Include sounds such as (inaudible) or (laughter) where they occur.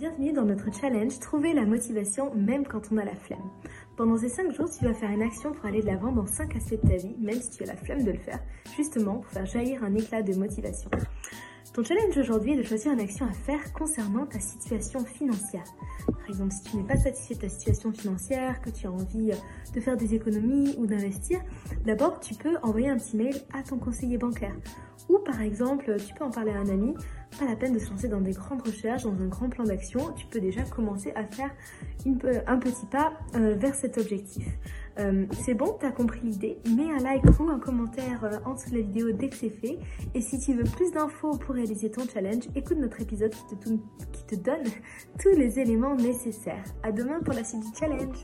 Bienvenue dans notre challenge Trouver la motivation même quand on a la flemme. Pendant ces 5 jours, tu vas faire une action pour aller de l'avant dans 5 aspects de ta vie, même si tu as la flemme de le faire, justement pour faire jaillir un éclat de motivation. Ton challenge aujourd'hui est de choisir une action à faire concernant ta situation financière. Par exemple, si tu n'es pas satisfait de ta situation financière, que tu as envie de faire des économies ou d'investir, d'abord tu peux envoyer un petit mail à ton conseiller bancaire. Ou par exemple, tu peux en parler à un ami, pas la peine de se lancer dans des grandes recherches, dans un grand plan d'action, tu peux déjà commencer à faire un petit pas euh, vers cet objectif. Euh, c'est bon, tu as compris l'idée, mets un like ou un commentaire euh, en dessous de la vidéo dès que c'est fait. Et si tu veux plus d'infos pour réaliser ton challenge, écoute notre épisode qui te, qui te donne (laughs) tous les éléments nécessaires. À demain pour la suite du challenge